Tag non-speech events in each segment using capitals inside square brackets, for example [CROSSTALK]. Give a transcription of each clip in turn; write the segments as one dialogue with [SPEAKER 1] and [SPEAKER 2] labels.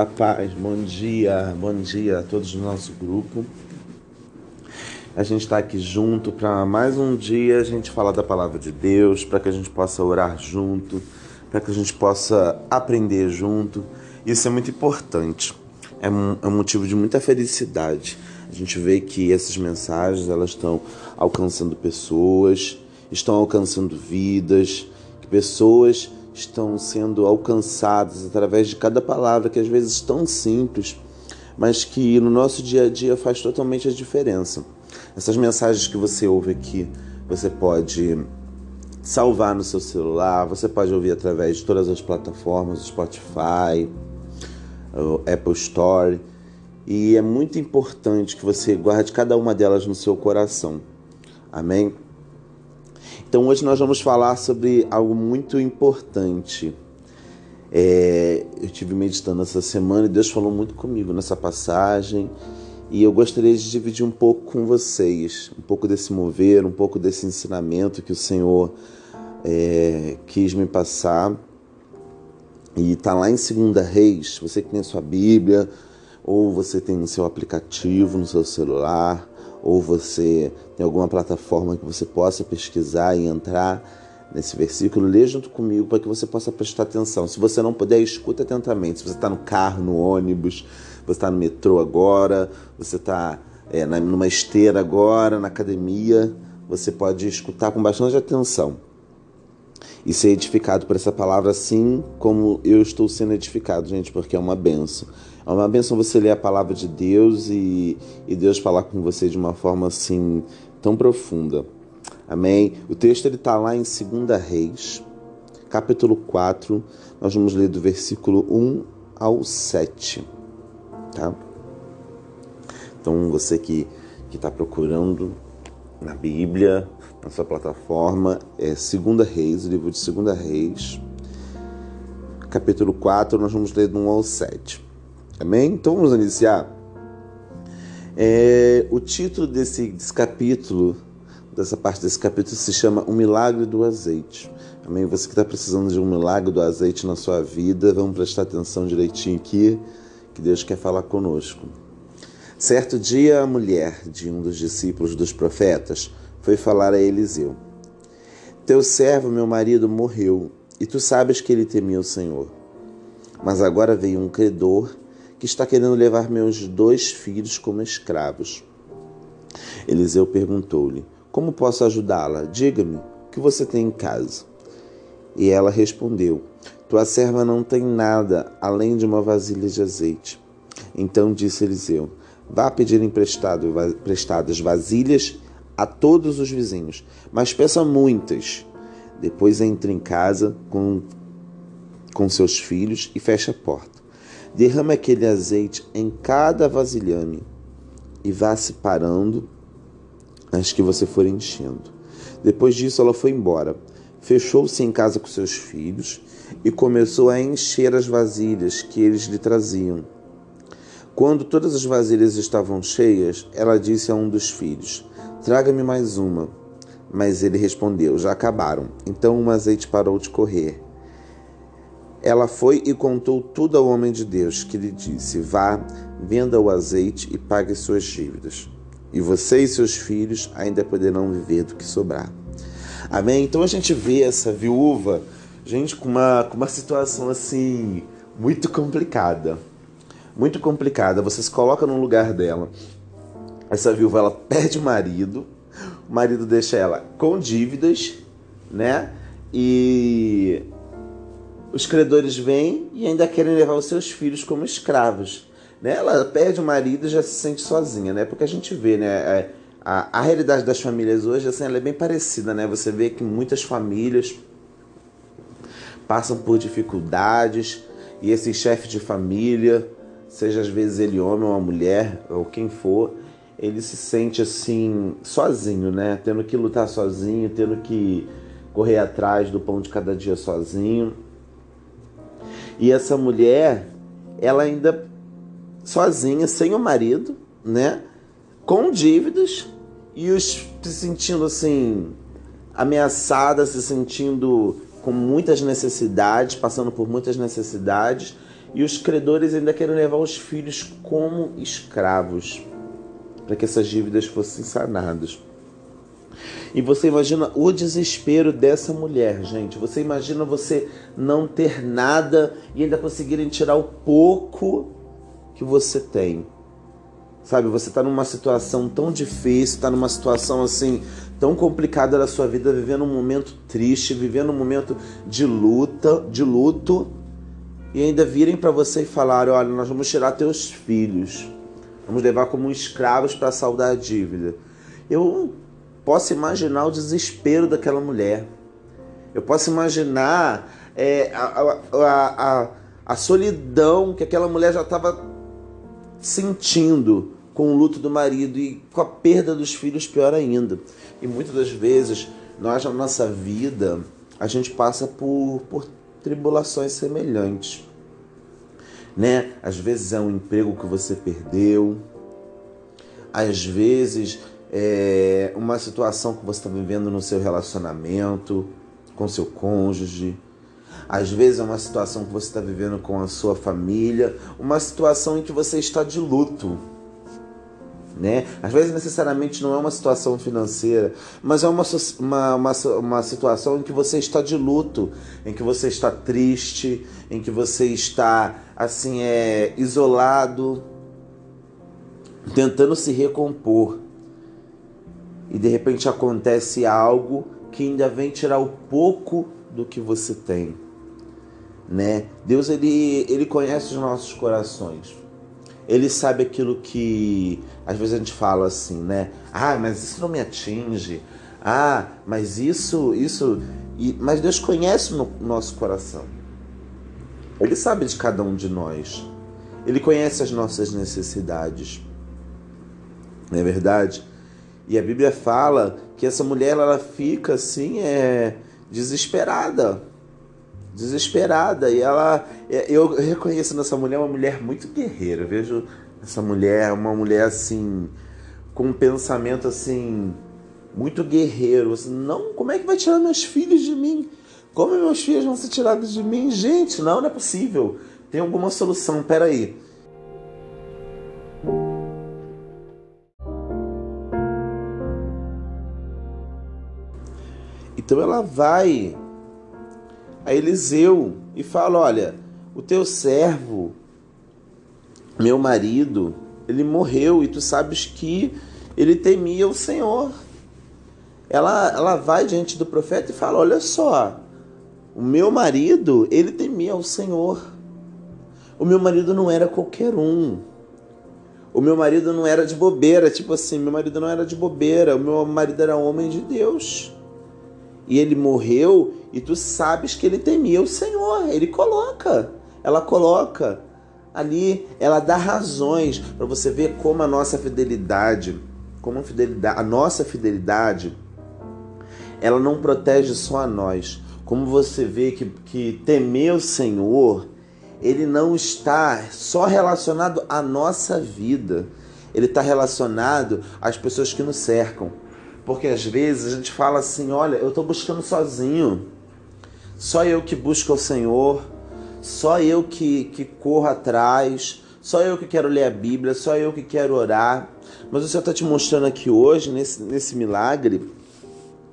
[SPEAKER 1] Olá, paz, bom dia, bom dia a todos do nosso grupo. A gente está aqui junto para mais um dia a gente falar da palavra de Deus, para que a gente possa orar junto, para que a gente possa aprender junto. Isso é muito importante, é um, é um motivo de muita felicidade. A gente vê que essas mensagens elas estão alcançando pessoas, estão alcançando vidas, que pessoas estão sendo alcançadas através de cada palavra que às vezes é tão simples, mas que no nosso dia a dia faz totalmente a diferença. Essas mensagens que você ouve aqui, você pode salvar no seu celular, você pode ouvir através de todas as plataformas, Spotify, Apple Store, e é muito importante que você guarde cada uma delas no seu coração. Amém? Então hoje nós vamos falar sobre algo muito importante. É, eu tive meditando essa semana e Deus falou muito comigo nessa passagem e eu gostaria de dividir um pouco com vocês, um pouco desse mover, um pouco desse ensinamento que o Senhor é, quis me passar. E está lá em Segunda Reis, você que tem a sua Bíblia, ou você tem o seu aplicativo no seu celular, ou você tem alguma plataforma que você possa pesquisar e entrar nesse versículo, lê junto comigo para que você possa prestar atenção. Se você não puder, escuta atentamente. Se você está no carro, no ônibus, você está no metrô agora, você está é, numa esteira agora, na academia, você pode escutar com bastante atenção e ser edificado por essa palavra, assim como eu estou sendo edificado, gente, porque é uma benção. É uma benção você ler a palavra de Deus e, e Deus falar com você de uma forma assim tão profunda. Amém? O texto ele está lá em 2 Reis, capítulo 4. Nós vamos ler do versículo 1 ao 7. Tá? Então, você que está procurando na Bíblia, na sua plataforma, é 2 Reis, o livro de 2 Reis, capítulo 4, nós vamos ler do 1 ao 7. Amém? Então vamos iniciar. É, o título desse, desse capítulo, dessa parte desse capítulo, se chama O Milagre do Azeite. Amém? Você que está precisando de um milagre do azeite na sua vida, vamos prestar atenção direitinho aqui, que Deus quer falar conosco. Certo dia, a mulher de um dos discípulos dos profetas foi falar a Eliseu: Teu servo, meu marido, morreu, e tu sabes que ele temia o Senhor. Mas agora veio um credor que está querendo levar meus dois filhos como escravos. Eliseu perguntou-lhe: Como posso ajudá-la? Diga-me, o que você tem em casa? E ela respondeu: Tua serva não tem nada além de uma vasilha de azeite. Então disse Eliseu: Vá pedir emprestado, emprestadas vasilhas a todos os vizinhos, mas peça muitas. Depois entre em casa com, com seus filhos e feche a porta. Derrame aquele azeite em cada vasilhame e vá se parando as que você for enchendo. Depois disso, ela foi embora. Fechou-se em casa com seus filhos e começou a encher as vasilhas que eles lhe traziam. Quando todas as vasilhas estavam cheias, ela disse a um dos filhos: Traga-me mais uma. Mas ele respondeu: Já acabaram. Então o azeite parou de correr. Ela foi e contou tudo ao homem de Deus, que lhe disse: Vá, venda o azeite e pague suas dívidas. E você e seus filhos ainda poderão viver do que sobrar. Amém? Então a gente vê essa viúva, gente, com uma, com uma situação assim, muito complicada. Muito complicada. Você se coloca no lugar dela. Essa viúva, ela perde o marido, o marido deixa ela com dívidas, né? E os credores vêm e ainda querem levar os seus filhos como escravos. Né? Ela perde o marido e já se sente sozinha, né? Porque a gente vê, né? É, a, a realidade das famílias hoje assim, é bem parecida, né? Você vê que muitas famílias passam por dificuldades e esse chefe de família, seja às vezes ele homem ou uma mulher ou quem for, ele se sente assim sozinho, né? Tendo que lutar sozinho, tendo que correr atrás do pão de cada dia sozinho. E essa mulher, ela ainda sozinha, sem o marido, né? Com dívidas e os se sentindo assim ameaçada, se sentindo com muitas necessidades, passando por muitas necessidades. e os credores ainda querem levar os filhos como escravos para que essas dívidas fossem sanadas. E você imagina o desespero dessa mulher, gente. Você imagina você não ter nada e ainda conseguirem tirar o pouco que você tem. Sabe, você está numa situação tão difícil, está numa situação assim tão complicada da sua vida, vivendo um momento triste, vivendo um momento de luta, de luto, e ainda virem para você e falarem: olha, nós vamos tirar teus filhos, vamos levar como escravos para saldar a dívida. Eu posso imaginar o desespero daquela mulher. Eu posso imaginar é, a, a, a, a solidão que aquela mulher já estava sentindo com o luto do marido e com a perda dos filhos, pior ainda. E muitas das vezes, nós na nossa vida, a gente passa por, por tribulações semelhantes. Né? Às vezes é um emprego que você perdeu, às vezes é uma situação que você está vivendo no seu relacionamento com seu cônjuge, às vezes é uma situação que você está vivendo com a sua família, uma situação em que você está de luto. Né? Às vezes necessariamente não é uma situação financeira, mas é uma, uma, uma, uma situação em que você está de luto, em que você está triste, em que você está assim é isolado, tentando se recompor. E de repente acontece algo que ainda vem tirar o pouco do que você tem, né? Deus ele ele conhece os nossos corações. Ele sabe aquilo que às vezes a gente fala assim, né? Ah, mas isso não me atinge. Ah, mas isso, isso. E, mas Deus conhece o nosso coração. Ele sabe de cada um de nós. Ele conhece as nossas necessidades. Não é verdade? E a Bíblia fala que essa mulher ela fica assim, é desesperada. Desesperada. E ela. É, eu reconheço nessa mulher uma mulher muito guerreira. Eu vejo essa mulher, uma mulher assim, com um pensamento assim, muito guerreiro. Assim, não, como é que vai tirar meus filhos de mim? Como meus filhos vão ser tirados de mim? Gente, não, não é possível. Tem alguma solução, peraí. Então ela vai a Eliseu e fala: Olha, o teu servo meu marido, ele morreu e tu sabes que ele temia o Senhor. Ela, ela vai diante do profeta e fala: Olha só, o meu marido, ele temia o Senhor. O meu marido não era qualquer um. O meu marido não era de bobeira, tipo assim, meu marido não era de bobeira, o meu marido era homem de Deus. E ele morreu e tu sabes que ele temia o Senhor. Ele coloca, ela coloca ali ela dá razões para você ver como a nossa fidelidade, como a fidelidade, a nossa fidelidade, ela não protege só a nós. Como você vê que, que temer o Senhor, ele não está só relacionado à nossa vida, ele está relacionado às pessoas que nos cercam. Porque às vezes a gente fala assim: olha, eu estou buscando sozinho, só eu que busco o Senhor só eu que, que corro atrás, só eu que quero ler a Bíblia, só eu que quero orar. Mas o Senhor está te mostrando aqui hoje, nesse, nesse milagre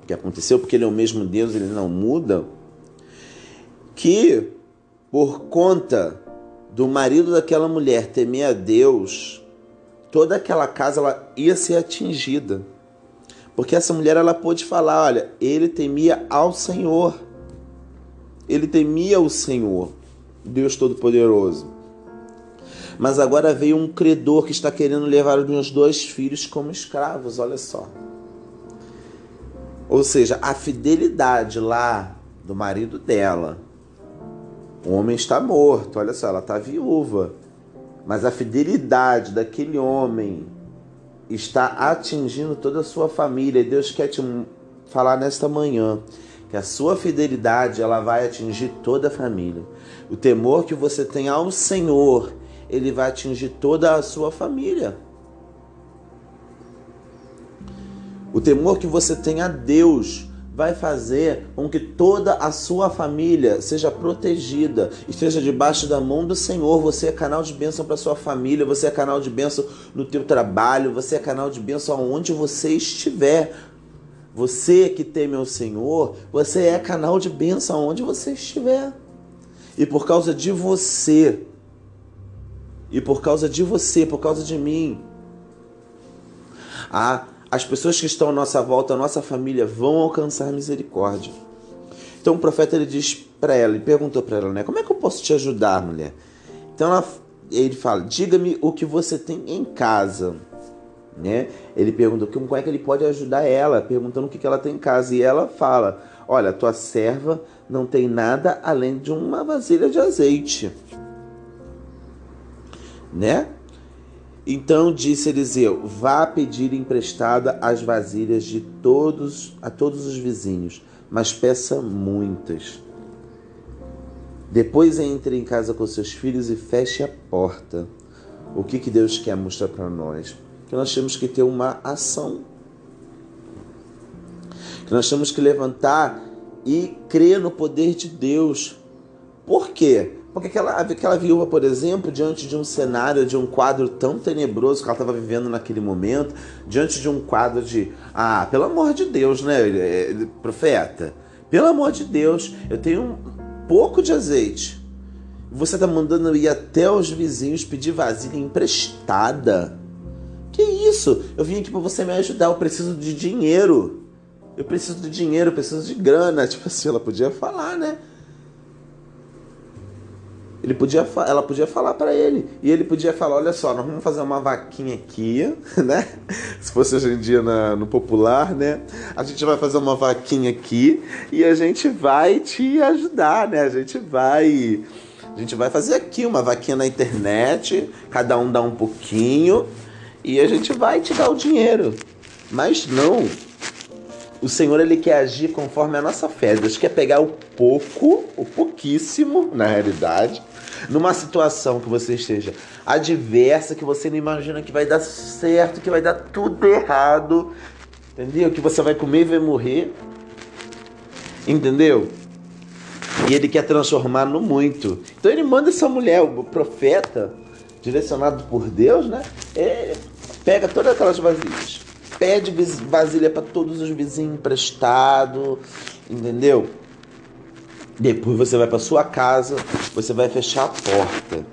[SPEAKER 1] que aconteceu, porque Ele é o mesmo Deus, Ele não muda, que por conta do marido daquela mulher temer a Deus, toda aquela casa ela ia ser atingida. Porque essa mulher ela pôde falar, olha, ele temia ao Senhor. Ele temia o Senhor. Deus Todo-Poderoso. Mas agora veio um credor que está querendo levar os meus dois filhos como escravos, olha só. Ou seja, a fidelidade lá do marido dela. O homem está morto, olha só, ela está viúva. Mas a fidelidade daquele homem está atingindo toda a sua família. E Deus quer te falar nesta manhã que a sua fidelidade ela vai atingir toda a família. O temor que você tem ao Senhor, ele vai atingir toda a sua família. O temor que você tem a Deus vai fazer com que toda a sua família seja protegida, esteja debaixo da mão do Senhor. Você é canal de bênção para sua família, você é canal de bênção no teu trabalho, você é canal de bênção aonde você estiver. Você que teme ao Senhor, você é canal de bênção aonde você estiver. E por causa de você, e por causa de você, por causa de mim, a, as pessoas que estão à nossa volta, a nossa família, vão alcançar misericórdia. Então o profeta ele diz para ela, ele perguntou para ela, né? Como é que eu posso te ajudar, mulher? Então ela, ele fala: Diga-me o que você tem em casa. Né? Ele pergunta como é que ele pode ajudar ela, perguntando o que ela tem em casa. E ela fala: Olha, tua serva não tem nada além de uma vasilha de azeite. Né? Então disse Eliseu: Vá pedir emprestada as vasilhas de todos a todos os vizinhos, mas peça muitas. Depois entre em casa com seus filhos e feche a porta. O que, que Deus quer mostrar para nós? Que nós temos que ter uma ação. Que nós temos que levantar e crer no poder de Deus. Por quê? Porque aquela, aquela viúva, por exemplo, diante de um cenário, de um quadro tão tenebroso que ela estava vivendo naquele momento, diante de um quadro de, ah, pelo amor de Deus, né, é, profeta? Pelo amor de Deus, eu tenho um pouco de azeite. Você está mandando eu ir até os vizinhos pedir vasilha emprestada. Que isso? Eu vim aqui para você me ajudar, eu preciso de dinheiro. Eu preciso de dinheiro, eu preciso de grana. [LAUGHS] Tipo assim, ela podia falar, né? Ele podia, ela podia falar para ele. E ele podia falar: olha só, nós vamos fazer uma vaquinha aqui, [LAUGHS] né? Se fosse hoje em dia na, no popular, né? A gente vai fazer uma vaquinha aqui e a gente vai te ajudar, né? A gente vai. A gente vai fazer aqui uma vaquinha na internet, cada um dá um pouquinho e a gente vai te dar o dinheiro. Mas não. O Senhor ele quer agir conforme a nossa fé. Deus quer pegar o pouco, o pouquíssimo, na realidade, numa situação que você esteja adversa, que você não imagina que vai dar certo, que vai dar tudo errado, entendeu? Que você vai comer e vai morrer, entendeu? E ele quer transformar no muito. Então ele manda essa mulher, o profeta, direcionado por Deus, né? Ele pega todas aquelas vasilhas, pede vasilha para todos os vizinhos emprestado, entendeu? Depois você vai para sua casa, você vai fechar a porta.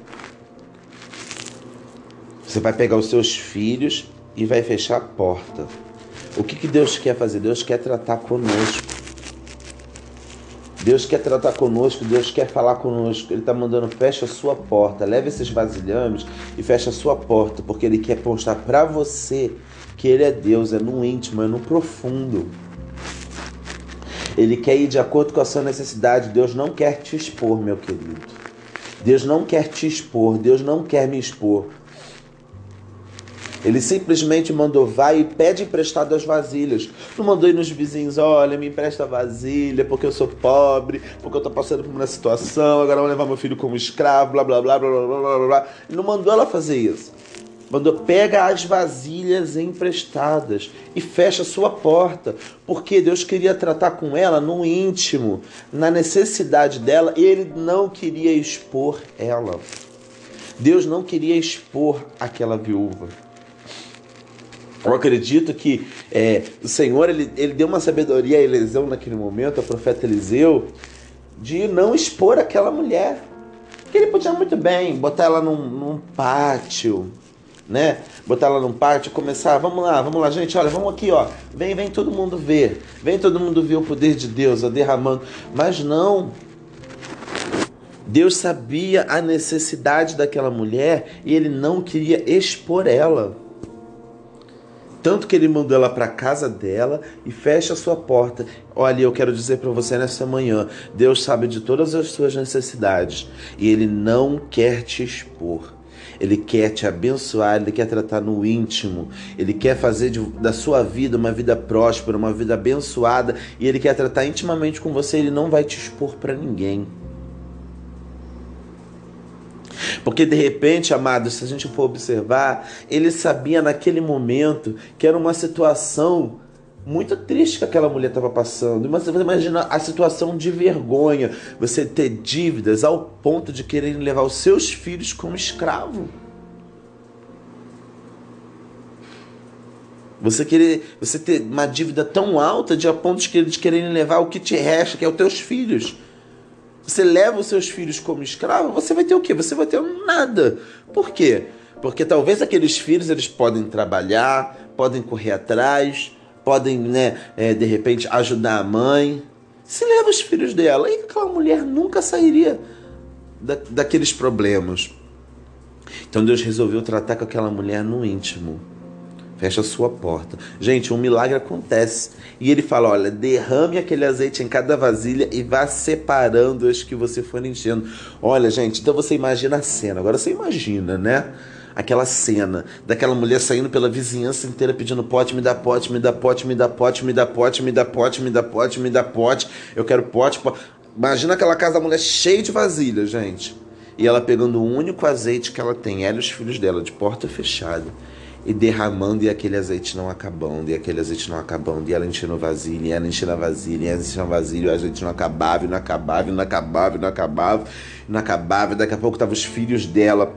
[SPEAKER 1] Você vai pegar os seus filhos e vai fechar a porta. O que, que Deus quer fazer? Deus quer tratar conosco. Deus quer tratar conosco, Deus quer falar conosco. Ele está mandando, fecha a sua porta, leve esses vasilhames e fecha a sua porta, porque Ele quer mostrar para você que Ele é Deus, é no íntimo, é no profundo. Ele quer ir de acordo com a sua necessidade. Deus não quer te expor, meu querido. Deus não quer te expor. Deus não quer me expor. Ele simplesmente mandou, vai e pede emprestado as vasilhas. Não mandou ir nos vizinhos, olha, me empresta vasilha porque eu sou pobre, porque eu tô passando por uma situação, agora vou levar meu filho como escravo, blá blá blá blá blá blá blá. Não mandou ela fazer isso. Mandou pega as vasilhas emprestadas e fecha sua porta, porque Deus queria tratar com ela no íntimo, na necessidade dela, e ele não queria expor ela. Deus não queria expor aquela viúva. Eu acredito que é, o Senhor ele, ele deu uma sabedoria a Eliseu naquele momento, ao profeta Eliseu, de não expor aquela mulher. Que ele podia muito bem botar ela num, num pátio, né? Botar ela num pátio, começar, vamos lá, vamos lá, gente, olha, vamos aqui, ó. Vem, vem todo mundo ver. Vem todo mundo ver o poder de Deus, derramando. Mas não. Deus sabia a necessidade daquela mulher e ele não queria expor ela. Tanto que ele mandou ela para casa dela e fecha a sua porta. Olha, eu quero dizer para você nessa manhã: Deus sabe de todas as suas necessidades e ele não quer te expor. Ele quer te abençoar, Ele quer tratar no íntimo, Ele quer fazer de, da sua vida uma vida próspera, uma vida abençoada, e Ele quer tratar intimamente com você, Ele não vai te expor para ninguém. Porque de repente, amados, se a gente for observar, ele sabia naquele momento que era uma situação muito triste que aquela mulher estava passando. Mas você imagina a situação de vergonha, você ter dívidas ao ponto de querer levar os seus filhos como escravo. Você querer, você ter uma dívida tão alta de a ponto de, de quererem levar o que te resta, que é os teus filhos. Você leva os seus filhos como escravo, você vai ter o quê? Você vai ter nada. Por quê? Porque talvez aqueles filhos eles podem trabalhar, podem correr atrás, podem, né, é, de repente ajudar a mãe. Se leva os filhos dela, e aquela mulher nunca sairia da, daqueles problemas. Então Deus resolveu tratar com aquela mulher no íntimo. Fecha a sua porta. Gente, um milagre acontece. E ele fala: olha, derrame aquele azeite em cada vasilha e vá separando as que você for enchendo. Olha, gente, então você imagina a cena. Agora você imagina, né? Aquela cena daquela mulher saindo pela vizinhança inteira pedindo pote, me dá pote, me dá pote, me dá pote, me dá pote, me dá pote, me dá pote, me dá pote. Eu quero pote, pote. Imagina aquela casa da mulher cheia de vasilhas, gente. E ela pegando o único azeite que ela tem, ela e os filhos dela, de porta fechada e derramando e aquele azeite não acabando, e aquele azeite não acabando, e ela enchendo vasilha, e ela enchendo a vasilha, e ela enchendo vasilha, e o azeite não acabava, e não acabava, e não acabava, e não acabava, e não acabava, e daqui a pouco estavam os filhos dela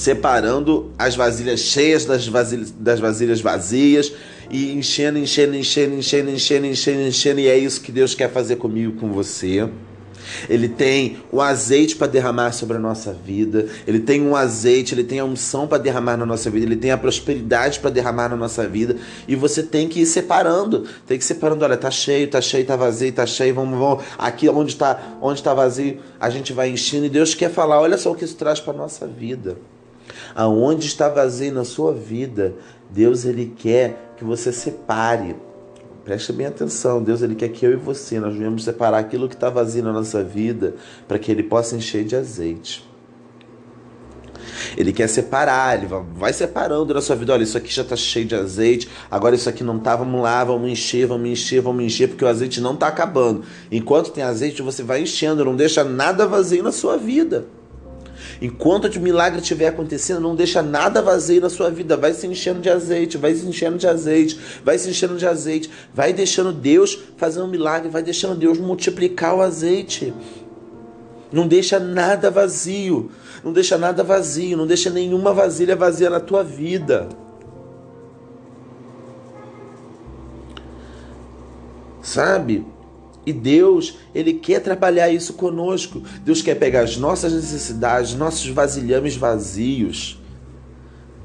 [SPEAKER 1] separando as vasilhas cheias das vasilhas, das vasilhas vazias, e enchendo, enchendo, enchendo, enchendo, enchendo, enchendo, enchendo, e é isso que Deus quer fazer comigo, com você. Ele tem o azeite para derramar sobre a nossa vida, ele tem um azeite, ele tem a unção para derramar na nossa vida, ele tem a prosperidade para derramar na nossa vida, e você tem que ir separando, tem que ir separando, olha, tá cheio, tá cheio, tá vazio, tá cheio, vamos, vamos aqui onde está, onde tá vazio, a gente vai enchendo e Deus quer falar, olha só o que isso traz para nossa vida. Aonde está vazio na sua vida, Deus ele quer que você separe Preste bem atenção, Deus ele quer que eu e você nós venhamos separar aquilo que está vazio na nossa vida para que ele possa encher de azeite. Ele quer separar, ele vai separando na sua vida. Olha, isso aqui já está cheio de azeite, agora isso aqui não está, vamos lá, vamos encher, vamos encher, vamos encher, porque o azeite não está acabando. Enquanto tem azeite, você vai enchendo, não deixa nada vazio na sua vida. Enquanto o milagre estiver acontecendo, não deixa nada vazio na sua vida. Vai se enchendo de azeite, vai se enchendo de azeite, vai se enchendo de azeite. Vai deixando Deus fazer um milagre, vai deixando Deus multiplicar o azeite. Não deixa nada vazio. Não deixa nada vazio. Não deixa nenhuma vasilha vazia na tua vida. Sabe? E Deus, Ele quer trabalhar isso conosco. Deus quer pegar as nossas necessidades, nossos vasilhames vazios,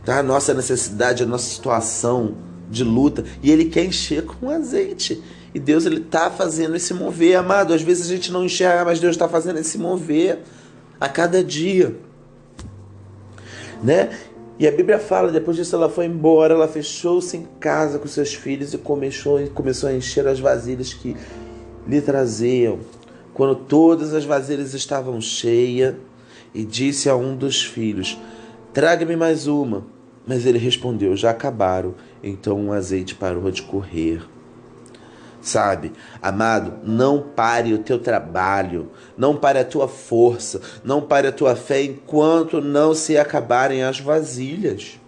[SPEAKER 1] tá? nossa necessidade, a nossa situação de luta, e Ele quer encher com azeite. E Deus, Ele está fazendo esse mover, amado. Às vezes a gente não enxerga, mas Deus está fazendo esse mover a cada dia. Né? E a Bíblia fala, depois disso ela foi embora, ela fechou-se em casa com seus filhos e começou, começou a encher as vasilhas que lhe traziam, quando todas as vasilhas estavam cheias, e disse a um dos filhos: Traga-me mais uma. Mas ele respondeu: Já acabaram. Então o azeite parou de correr. Sabe, amado, não pare o teu trabalho, não pare a tua força, não pare a tua fé enquanto não se acabarem as vasilhas.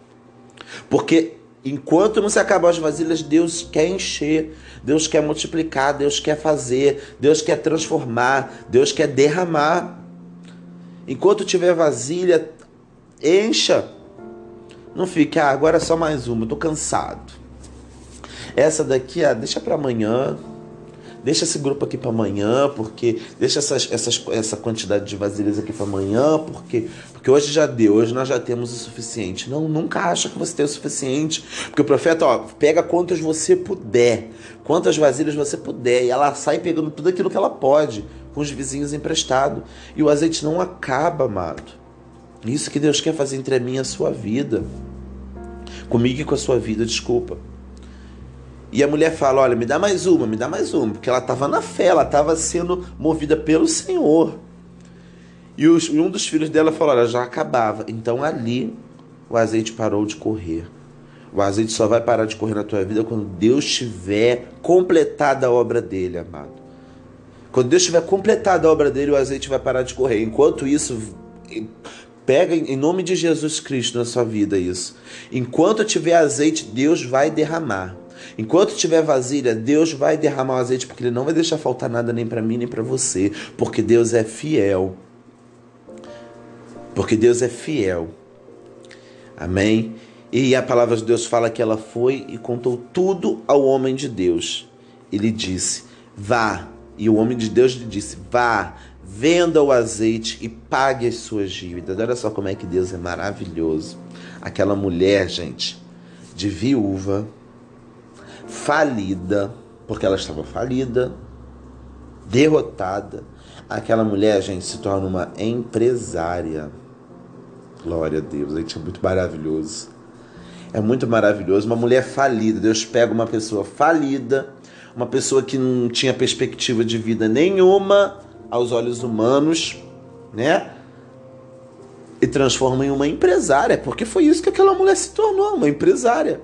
[SPEAKER 1] Porque Enquanto não se acabar as vasilhas, Deus quer encher, Deus quer multiplicar, Deus quer fazer, Deus quer transformar, Deus quer derramar. Enquanto tiver vasilha, encha. Não fique, ah, agora é só mais uma, eu tô cansado. Essa daqui, ah, deixa para amanhã. Deixa esse grupo aqui para amanhã, porque deixa essas, essas, essa quantidade de vasilhas aqui para amanhã, porque porque hoje já deu, hoje nós já temos o suficiente. Não, nunca acha que você tem o suficiente, porque o profeta, ó, pega quantas você puder, quantas vasilhas você puder, e ela sai pegando tudo aquilo que ela pode, com os vizinhos emprestado, e o azeite não acaba, amado. Isso que Deus quer fazer entre minha e a sua vida. Comigo e com a sua vida, desculpa. E a mulher fala: Olha, me dá mais uma, me dá mais uma, porque ela estava na fé, ela estava sendo movida pelo Senhor. E os, um dos filhos dela falou: Olha, já acabava. Então ali o azeite parou de correr. O azeite só vai parar de correr na tua vida quando Deus tiver completado a obra dele, amado. Quando Deus tiver completado a obra dele, o azeite vai parar de correr. Enquanto isso, pega em nome de Jesus Cristo na sua vida isso. Enquanto tiver azeite, Deus vai derramar. Enquanto tiver vasilha, Deus vai derramar o azeite, porque Ele não vai deixar faltar nada nem para mim nem para você, porque Deus é fiel. Porque Deus é fiel. Amém? E a palavra de Deus fala que ela foi e contou tudo ao homem de Deus. Ele disse: Vá. E o homem de Deus lhe disse: Vá, venda o azeite e pague as suas dívidas. Olha só como é que Deus é maravilhoso. Aquela mulher, gente, de viúva, falida, porque ela estava falida, derrotada. Aquela mulher, gente, se torna uma empresária. Glória a Deus, gente, é muito maravilhoso. É muito maravilhoso. Uma mulher falida. Deus pega uma pessoa falida, uma pessoa que não tinha perspectiva de vida nenhuma aos olhos humanos, né? E transforma em uma empresária, porque foi isso que aquela mulher se tornou, uma empresária.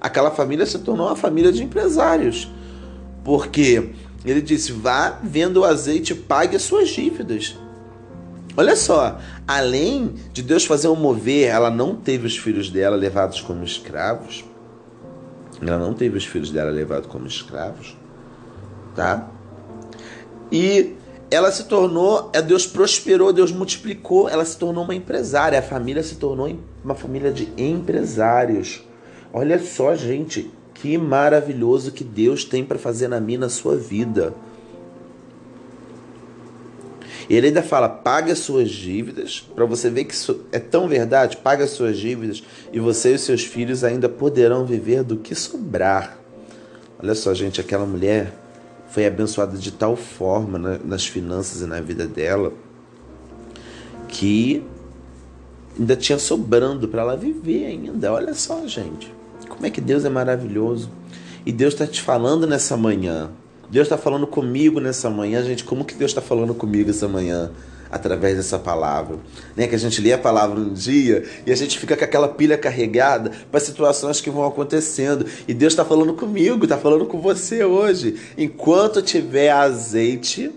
[SPEAKER 1] Aquela família se tornou uma família de empresários. Porque ele disse: vá, venda o azeite, pague as suas dívidas. Olha só, além de Deus fazer um mover, ela não teve os filhos dela levados como escravos. Ela não teve os filhos dela levados como escravos, tá? E ela se tornou, é, Deus prosperou, Deus multiplicou, ela se tornou uma empresária, a família se tornou uma família de empresários. Olha só, gente, que maravilhoso que Deus tem para fazer na minha, na sua vida. Ele ainda fala: pague as suas dívidas, para você ver que isso é tão verdade. Pague as suas dívidas e você e seus filhos ainda poderão viver do que sobrar. Olha só, gente, aquela mulher foi abençoada de tal forma nas finanças e na vida dela que ainda tinha sobrando para ela viver ainda. Olha só, gente, como é que Deus é maravilhoso. E Deus está te falando nessa manhã. Deus está falando comigo nessa manhã, gente. Como que Deus está falando comigo essa manhã? Através dessa palavra. Né? Que a gente lê a palavra um dia e a gente fica com aquela pilha carregada para situações que vão acontecendo. E Deus está falando comigo, está falando com você hoje. Enquanto tiver azeite,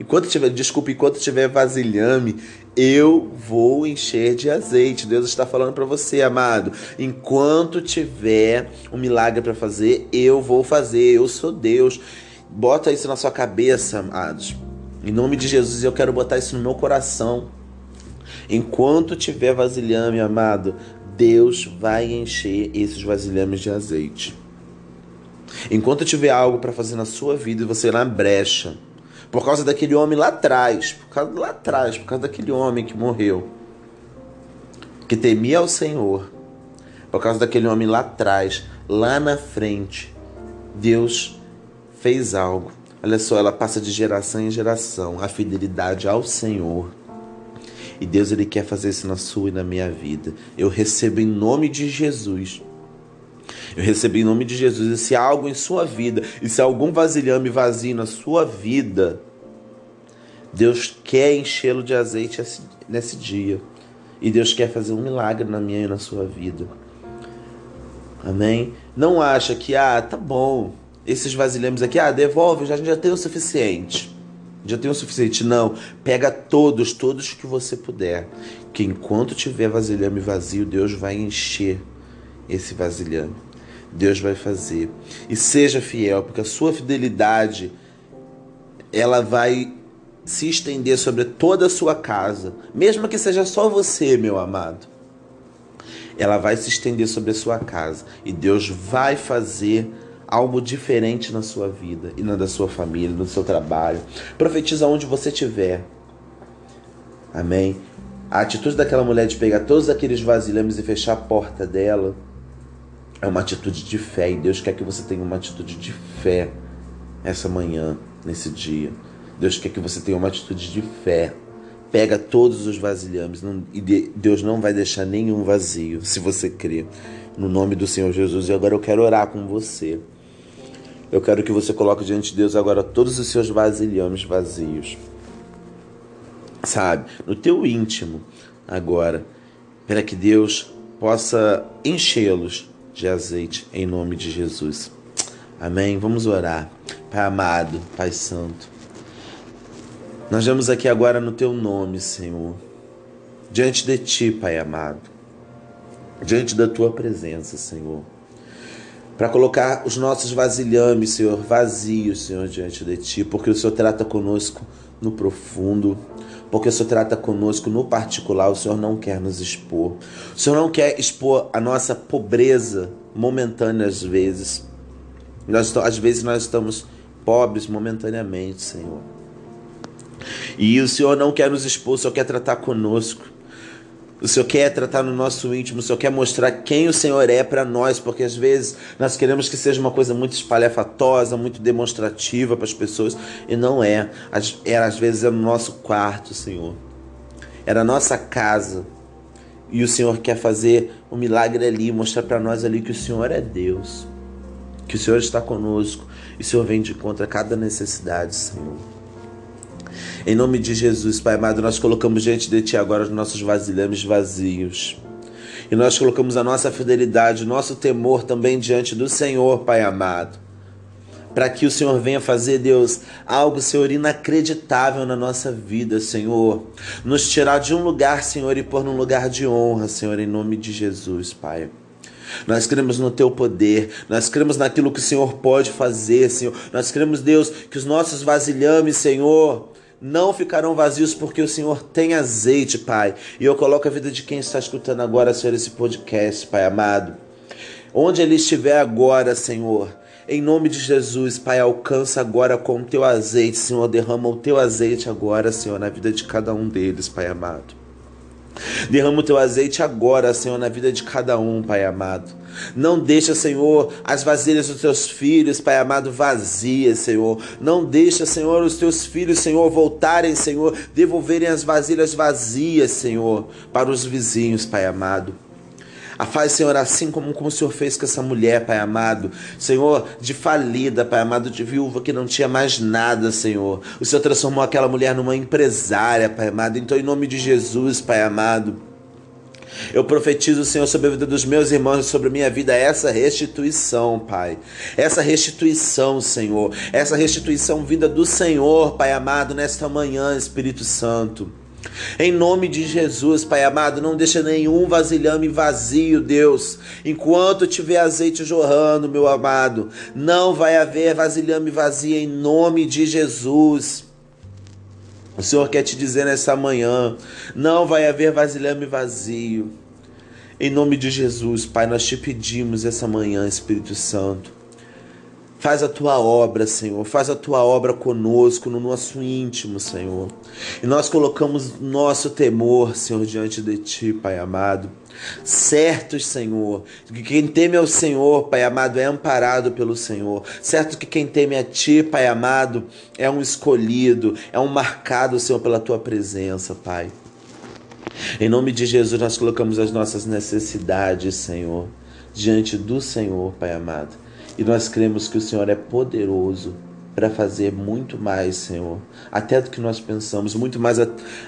[SPEAKER 1] enquanto tiver, desculpa, enquanto tiver vasilhame, eu vou encher de azeite. Deus está falando para você, amado. Enquanto tiver um milagre para fazer, eu vou fazer. Eu sou Deus. Bota isso na sua cabeça, amados. Em nome de Jesus, eu quero botar isso no meu coração. Enquanto tiver vasilhame, amado, Deus vai encher esses vasilhames de azeite. Enquanto tiver algo para fazer na sua vida e você na brecha, por causa daquele homem lá atrás, por causa lá atrás, por causa daquele homem que morreu, que temia ao Senhor, por causa daquele homem lá atrás, lá na frente, Deus fez algo. Olha só, ela passa de geração em geração a fidelidade ao Senhor. E Deus ele quer fazer isso na sua e na minha vida. Eu recebo em nome de Jesus. Eu recebo em nome de Jesus. E se há algo em sua vida, e se há algum vasilhame vazio na sua vida, Deus quer enchê-lo de azeite nesse dia. E Deus quer fazer um milagre na minha e na sua vida. Amém? Não acha que, ah, tá bom, esses vasilhames aqui, ah, devolve, já, já tem o suficiente. Já tem o suficiente. Não, pega todos, todos que você puder. Que enquanto tiver vasilhame vazio, Deus vai encher esse vasilhame. Deus vai fazer. E seja fiel, porque a sua fidelidade ela vai se estender sobre toda a sua casa, mesmo que seja só você, meu amado. Ela vai se estender sobre a sua casa e Deus vai fazer algo diferente na sua vida e na da sua família, no seu trabalho. Profetiza onde você estiver. Amém. A atitude daquela mulher de pegar todos aqueles vasilhames e fechar a porta dela é uma atitude de fé e Deus quer que você tenha uma atitude de fé essa manhã, nesse dia. Deus quer que você tenha uma atitude de fé. Pega todos os vasilhames não, e Deus não vai deixar nenhum vazio, se você crer. No nome do Senhor Jesus. E agora eu quero orar com você. Eu quero que você coloque diante de Deus agora todos os seus vasilhames vazios. Sabe? No teu íntimo agora. Para que Deus possa enchê-los de azeite em nome de Jesus. Amém? Vamos orar. Pai amado, Pai santo. Nós vamos aqui agora no teu nome, Senhor. Diante de ti, Pai amado. Diante da tua presença, Senhor. para colocar os nossos vasilhames, Senhor, vazios, Senhor, diante de Ti, porque o Senhor trata conosco no profundo, porque o Senhor trata conosco no particular, o Senhor não quer nos expor. O Senhor não quer expor a nossa pobreza momentânea às vezes. Nós, às vezes nós estamos pobres momentaneamente, Senhor. E o Senhor não quer nos expor, o Senhor quer tratar conosco. O Senhor quer tratar no nosso íntimo, o Senhor quer mostrar quem o Senhor é para nós, porque às vezes nós queremos que seja uma coisa muito espalhafatosa, muito demonstrativa para as pessoas, e não é. é às vezes é no nosso quarto, Senhor. É na nossa casa. E o Senhor quer fazer um milagre ali, mostrar para nós ali que o Senhor é Deus, que o Senhor está conosco, e o Senhor vem de contra cada necessidade, Senhor. Em nome de Jesus, Pai amado, nós colocamos diante de Ti agora os nossos vasilhames vazios. E nós colocamos a nossa fidelidade, o nosso temor também diante do Senhor, Pai amado. Para que o Senhor venha fazer, Deus, algo, Senhor, inacreditável na nossa vida, Senhor. Nos tirar de um lugar, Senhor, e pôr num lugar de honra, Senhor, em nome de Jesus, Pai. Nós cremos no teu poder, nós cremos naquilo que o Senhor pode fazer, Senhor. Nós cremos, Deus, que os nossos vasilhames, Senhor, não ficarão vazios porque o Senhor tem azeite, Pai. E eu coloco a vida de quem está escutando agora, Senhor, esse podcast, Pai amado. Onde ele estiver agora, Senhor, em nome de Jesus, Pai, alcança agora com o teu azeite, Senhor. Derrama o teu azeite agora, Senhor, na vida de cada um deles, Pai amado. Derrama o teu azeite agora, Senhor, na vida de cada um, Pai amado. Não deixa, Senhor, as vasilhas dos teus filhos, Pai amado, vazias, Senhor. Não deixa, Senhor, os teus filhos, Senhor, voltarem, Senhor, devolverem as vasilhas vazias, Senhor, para os vizinhos, Pai amado. A faz, Senhor, assim como, como o Senhor fez com essa mulher, Pai amado. Senhor, de falida, Pai amado, de viúva que não tinha mais nada, Senhor. O Senhor transformou aquela mulher numa empresária, Pai amado. Então, em nome de Jesus, Pai amado. Eu profetizo, Senhor, sobre a vida dos meus irmãos, sobre a minha vida, essa restituição, Pai. Essa restituição, Senhor. Essa restituição vinda do Senhor, Pai amado, nesta manhã, Espírito Santo. Em nome de Jesus, Pai amado, não deixa nenhum vasilhame vazio, Deus. Enquanto tiver azeite jorrando, meu amado, não vai haver vasilhame vazio em nome de Jesus. O Senhor quer te dizer nessa manhã: não vai haver vasilhame vazio. Em nome de Jesus, Pai, nós te pedimos essa manhã, Espírito Santo Faz a tua obra, Senhor. Faz a tua obra conosco, no nosso íntimo, Senhor. E nós colocamos nosso temor, Senhor, diante de ti, Pai amado. Certos, Senhor, que quem teme ao Senhor, Pai amado, é amparado pelo Senhor. Certo que quem teme a Ti, Pai amado, é um escolhido, é um marcado, Senhor, pela Tua presença, Pai. Em nome de Jesus, nós colocamos as nossas necessidades, Senhor, diante do Senhor, Pai amado. E nós cremos que o Senhor é poderoso para fazer muito mais, Senhor, até do que nós pensamos, muito mais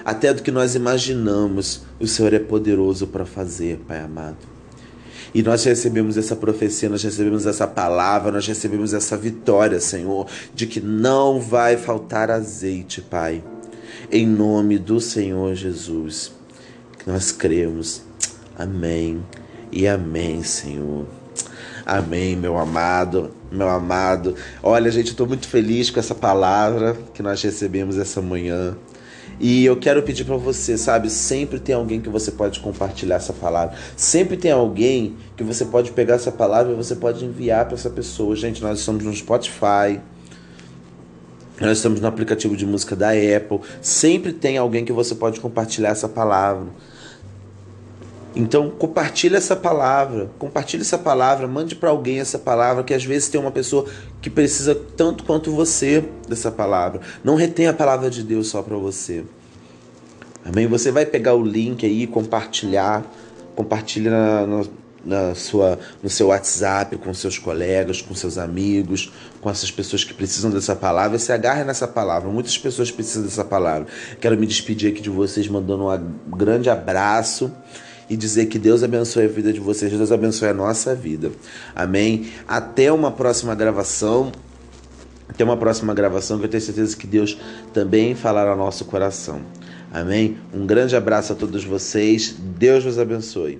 [SPEAKER 1] até do que nós imaginamos. O Senhor é poderoso para fazer, Pai amado. E nós recebemos essa profecia, nós recebemos essa palavra, nós recebemos essa vitória, Senhor, de que não vai faltar azeite, Pai. Em nome do Senhor Jesus, que nós cremos. Amém e amém, Senhor. Amém, meu amado, meu amado. Olha, gente, eu estou muito feliz com essa palavra que nós recebemos essa manhã. E eu quero pedir para você, sabe, sempre tem alguém que você pode compartilhar essa palavra. Sempre tem alguém que você pode pegar essa palavra e você pode enviar para essa pessoa. Gente, nós estamos no Spotify. Nós estamos no aplicativo de música da Apple. Sempre tem alguém que você pode compartilhar essa palavra. Então, compartilhe essa palavra, compartilhe essa palavra, mande para alguém essa palavra, que às vezes tem uma pessoa que precisa tanto quanto você dessa palavra. Não retenha a palavra de Deus só para você. Amém? Você vai pegar o link aí, compartilhar, compartilhe na, na, na, sua, no seu WhatsApp, com seus colegas, com seus amigos, com essas pessoas que precisam dessa palavra. Se agarre nessa palavra. Muitas pessoas precisam dessa palavra. Quero me despedir aqui de vocês, mandando um grande abraço e dizer que Deus abençoe a vida de vocês, Deus abençoe a nossa vida. Amém? Até uma próxima gravação. Até uma próxima gravação que eu tenho certeza que Deus também falará ao nosso coração. Amém? Um grande abraço a todos vocês. Deus vos abençoe.